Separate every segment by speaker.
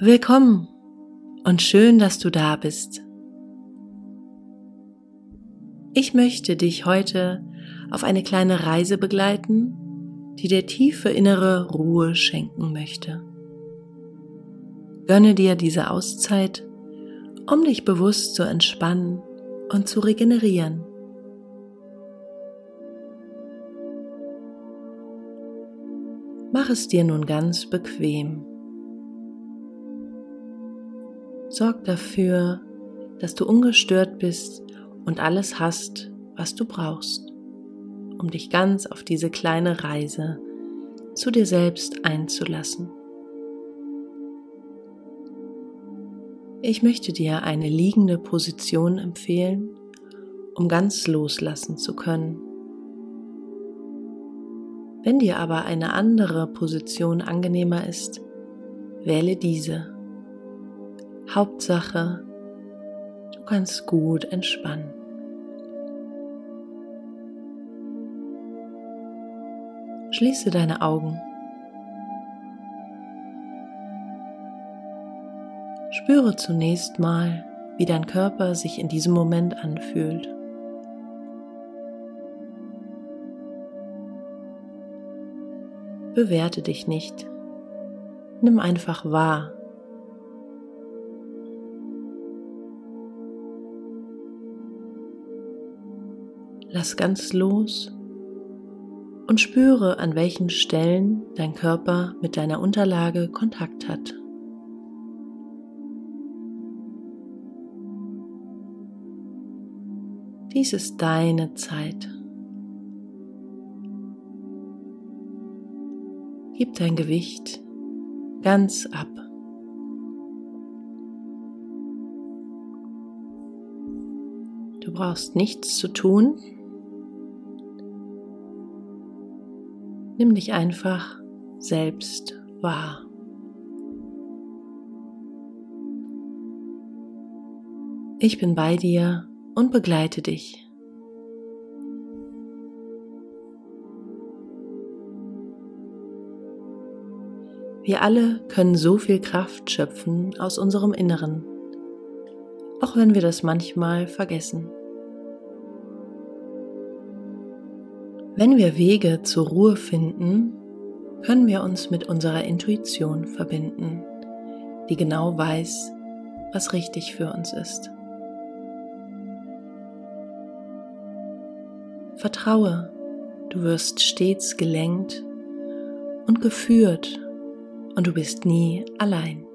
Speaker 1: Willkommen und schön, dass du da bist. Ich möchte dich heute auf eine kleine Reise begleiten, die dir tiefe innere Ruhe schenken möchte. Gönne dir diese Auszeit, um dich bewusst zu entspannen und zu regenerieren. Mach es dir nun ganz bequem. Sorg dafür, dass du ungestört bist und alles hast, was du brauchst, um dich ganz auf diese kleine Reise zu dir selbst einzulassen. Ich möchte dir eine liegende Position empfehlen, um ganz loslassen zu können. Wenn dir aber eine andere Position angenehmer ist, wähle diese. Hauptsache, du kannst gut entspannen. Schließe deine Augen. Spüre zunächst mal, wie dein Körper sich in diesem Moment anfühlt. Bewerte dich nicht. Nimm einfach wahr, Lass ganz los und spüre, an welchen Stellen dein Körper mit deiner Unterlage Kontakt hat. Dies ist deine Zeit. Gib dein Gewicht ganz ab. Du brauchst nichts zu tun, Nimm dich einfach selbst wahr. Ich bin bei dir und begleite dich. Wir alle können so viel Kraft schöpfen aus unserem Inneren, auch wenn wir das manchmal vergessen. Wenn wir Wege zur Ruhe finden, können wir uns mit unserer Intuition verbinden, die genau weiß, was richtig für uns ist. Vertraue, du wirst stets gelenkt und geführt und du bist nie allein.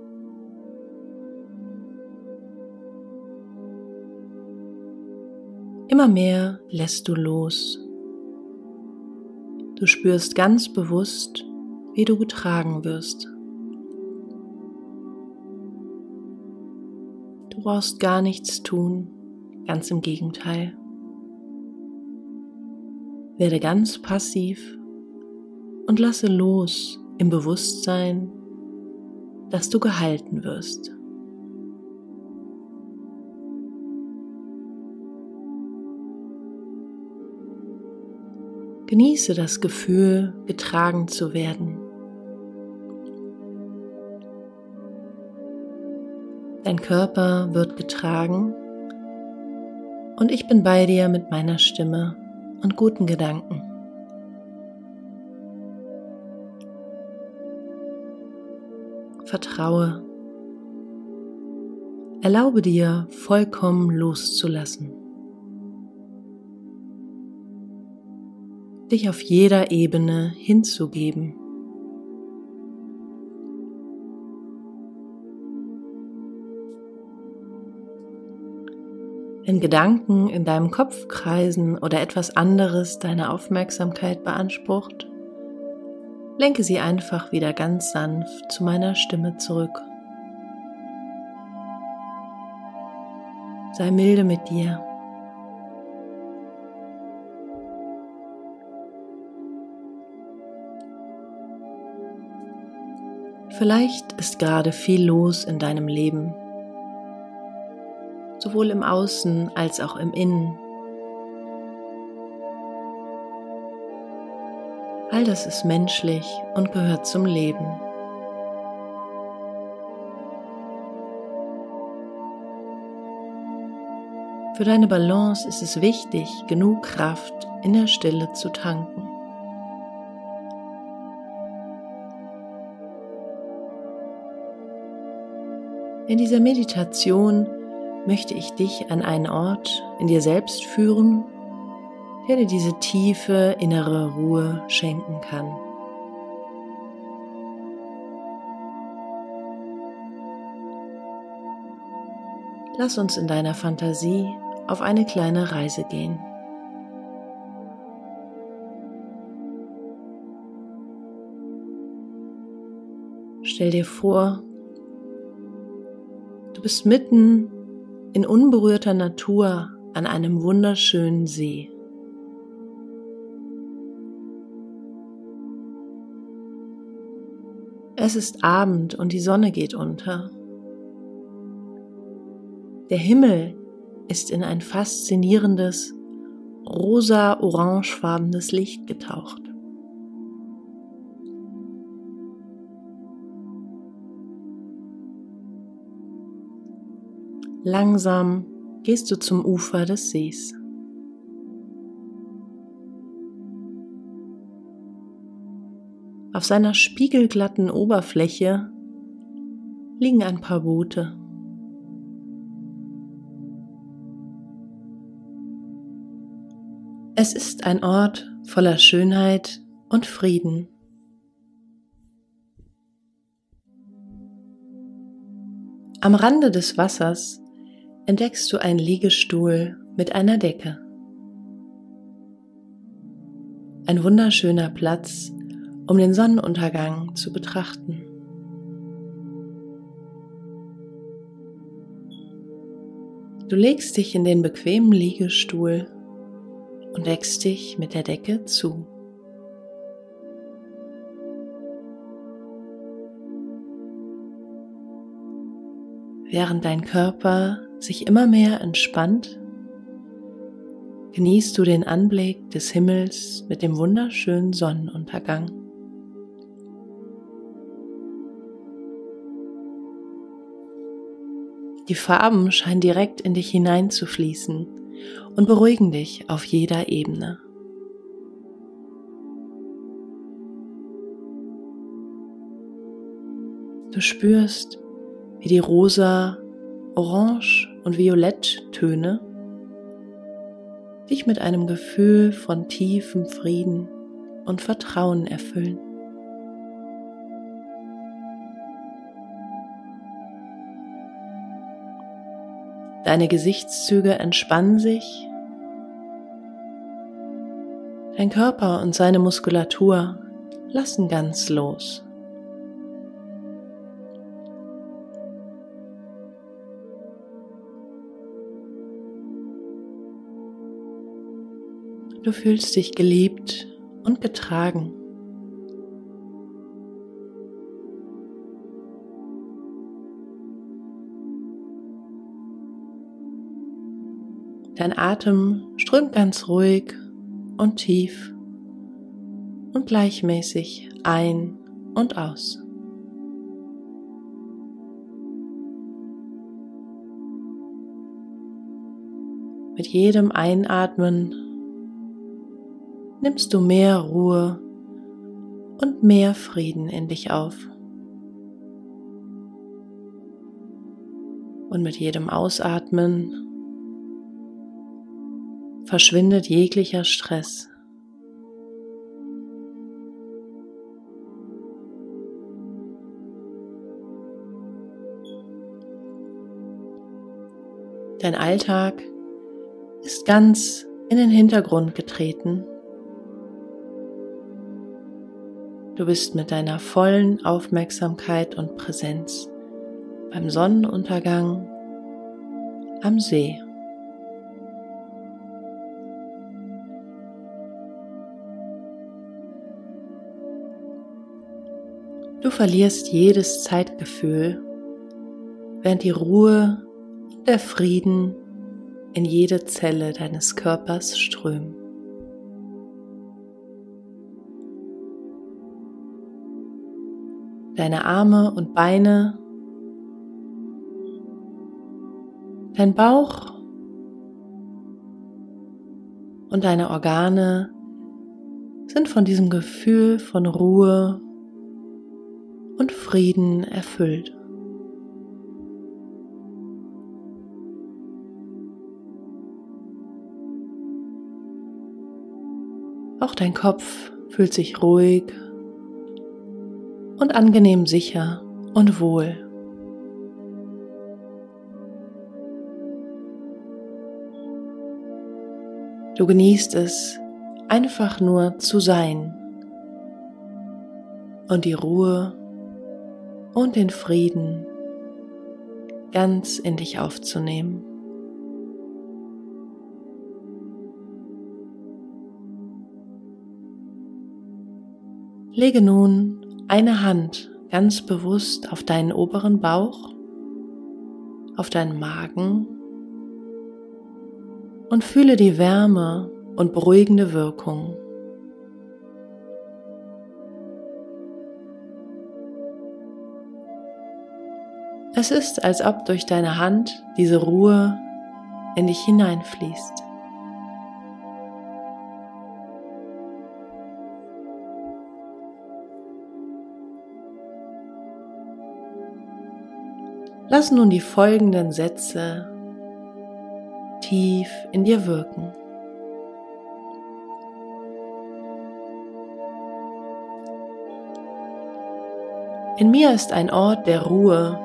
Speaker 1: Immer mehr lässt du los Du spürst ganz bewusst, wie du getragen wirst. Du brauchst gar nichts tun, ganz im Gegenteil. Werde ganz passiv und lasse los im Bewusstsein, dass du gehalten wirst. Genieße das Gefühl, getragen zu werden. Dein Körper wird getragen und ich bin bei dir mit meiner Stimme und guten Gedanken. Vertraue. Erlaube dir vollkommen loszulassen. Dich auf jeder Ebene hinzugeben. Wenn Gedanken in deinem Kopf kreisen oder etwas anderes deine Aufmerksamkeit beansprucht, lenke sie einfach wieder ganz sanft zu meiner Stimme zurück. Sei milde mit dir. Vielleicht ist gerade viel los in deinem Leben, sowohl im Außen als auch im Innen. All das ist menschlich und gehört zum Leben. Für deine Balance ist es wichtig, genug Kraft in der Stille zu tanken. In dieser Meditation möchte ich dich an einen Ort in dir selbst führen, der dir diese tiefe innere Ruhe schenken kann. Lass uns in deiner Fantasie auf eine kleine Reise gehen. Stell dir vor, du bist mitten in unberührter Natur an einem wunderschönen See. Es ist Abend und die Sonne geht unter. Der Himmel ist in ein faszinierendes, rosa-orangefarbenes Licht getaucht. Langsam gehst du zum Ufer des Sees. Auf seiner spiegelglatten Oberfläche liegen ein paar Boote. Es ist ein Ort voller Schönheit und Frieden. Am Rande des Wassers entdeckst du einen Liegestuhl mit einer Decke. Ein wunderschöner Platz, um den Sonnenuntergang zu betrachten. Du legst dich in den bequemen Liegestuhl und deckst dich mit der Decke zu. Während dein Körper sich immer mehr entspannt, genießt du den Anblick des Himmels mit dem wunderschönen Sonnenuntergang. Die Farben scheinen direkt in dich hineinzufließen und beruhigen dich auf jeder Ebene. Du spürst, wie die rosa, orange und violetttöne dich mit einem Gefühl von tiefem Frieden und Vertrauen erfüllen. Deine Gesichtszüge entspannen sich. Dein Körper und seine Muskulatur lassen ganz los. Du fühlst dich geliebt und getragen. Dein Atem strömt ganz ruhig und tief und gleichmäßig ein und aus. Mit jedem Einatmen nimmst du mehr Ruhe und mehr Frieden in dich auf. Und mit jedem Ausatmen verschwindet jeglicher Stress. Dein Alltag ist ganz in den Hintergrund getreten. Du bist mit deiner vollen Aufmerksamkeit und Präsenz beim Sonnenuntergang am See. Du verlierst jedes Zeitgefühl, während die Ruhe und der Frieden in jede Zelle deines Körpers strömen. Deine Arme und Beine, dein Bauch und deine Organe sind von diesem Gefühl von Ruhe und Frieden erfüllt. Auch dein Kopf fühlt sich ruhig und angenehm sicher und wohl. Du genießt es, einfach nur zu sein und die Ruhe und den Frieden ganz in dich aufzunehmen. Lege nun eine Hand ganz bewusst auf deinen oberen Bauch, auf deinen Magen und fühle die Wärme und beruhigende Wirkung. Es ist, als ob durch deine Hand diese Ruhe in dich hineinfließt. Lass nun die folgenden Sätze tief in dir wirken. In mir ist ein Ort der Ruhe,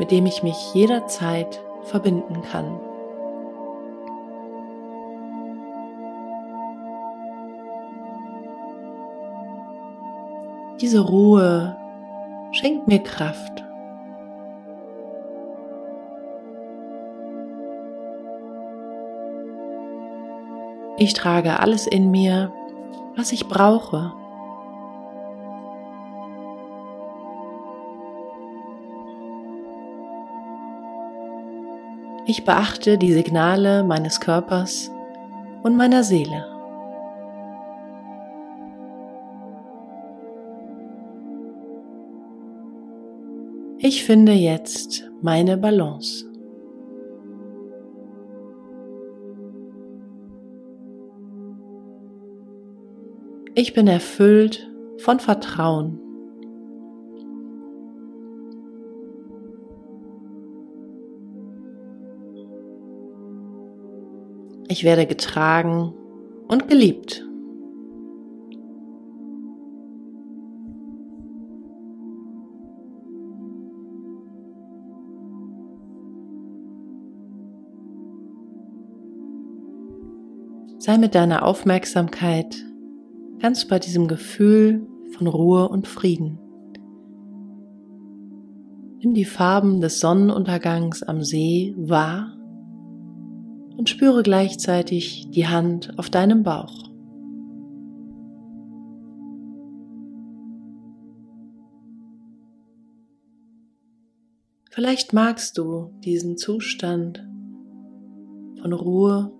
Speaker 1: mit dem ich mich jederzeit verbinden kann. Diese Ruhe schenkt mir Kraft. Ich trage alles in mir, was ich brauche. Ich beachte die Signale meines Körpers und meiner Seele. Ich finde jetzt meine Balance. Ich bin erfüllt von Vertrauen. Ich werde getragen und geliebt. Sei mit deiner Aufmerksamkeit ganz bei diesem Gefühl von Ruhe und Frieden. Nimm die Farben des Sonnenuntergangs am See wahr und spüre gleichzeitig die Hand auf deinem Bauch. Vielleicht magst du diesen Zustand von Ruhe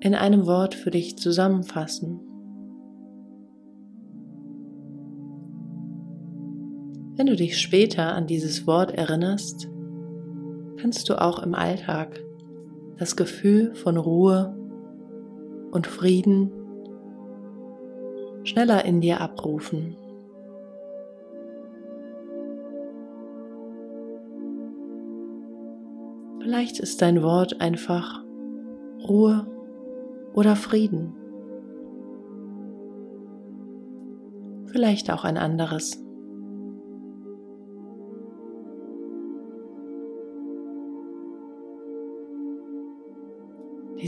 Speaker 1: in einem Wort für dich zusammenfassen. Wenn du dich später an dieses Wort erinnerst, kannst du auch im Alltag das Gefühl von Ruhe und Frieden schneller in dir abrufen. Vielleicht ist dein Wort einfach Ruhe oder Frieden. Vielleicht auch ein anderes.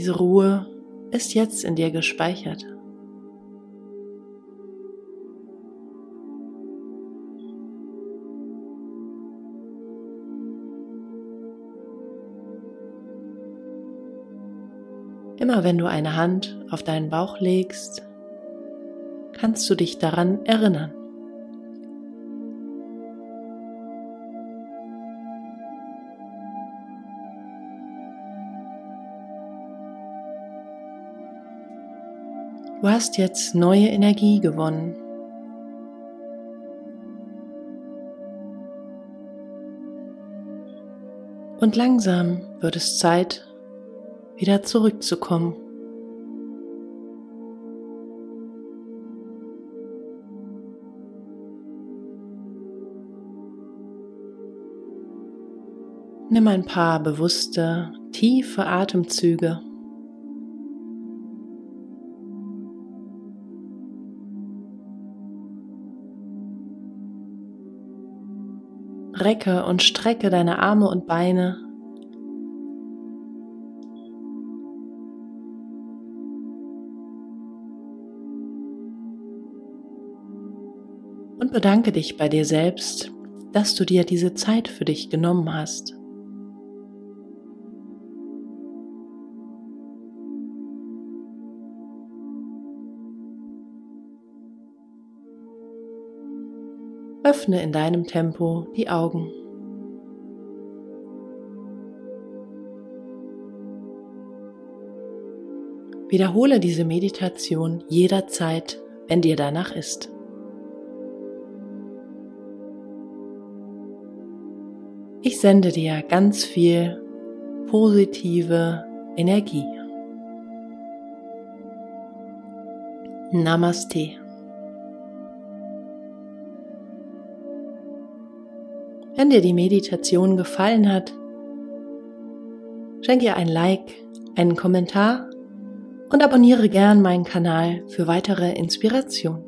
Speaker 1: Diese Ruhe ist jetzt in dir gespeichert. Immer wenn du eine Hand auf deinen Bauch legst, kannst du dich daran erinnern. Du hast jetzt neue Energie gewonnen. Und langsam wird es Zeit, wieder zurückzukommen. Nimm ein paar bewusste, tiefe Atemzüge. Recke und strecke deine Arme und Beine. Und bedanke dich bei dir selbst, dass du dir diese Zeit für dich genommen hast. Öffne in deinem Tempo die Augen. Wiederhole diese Meditation jederzeit, wenn dir danach ist. Ich sende dir ganz viel positive Energie. Namaste. Wenn dir die Meditation gefallen hat, schenk ihr ein Like, einen Kommentar und abonniere gern meinen Kanal für weitere Inspiration.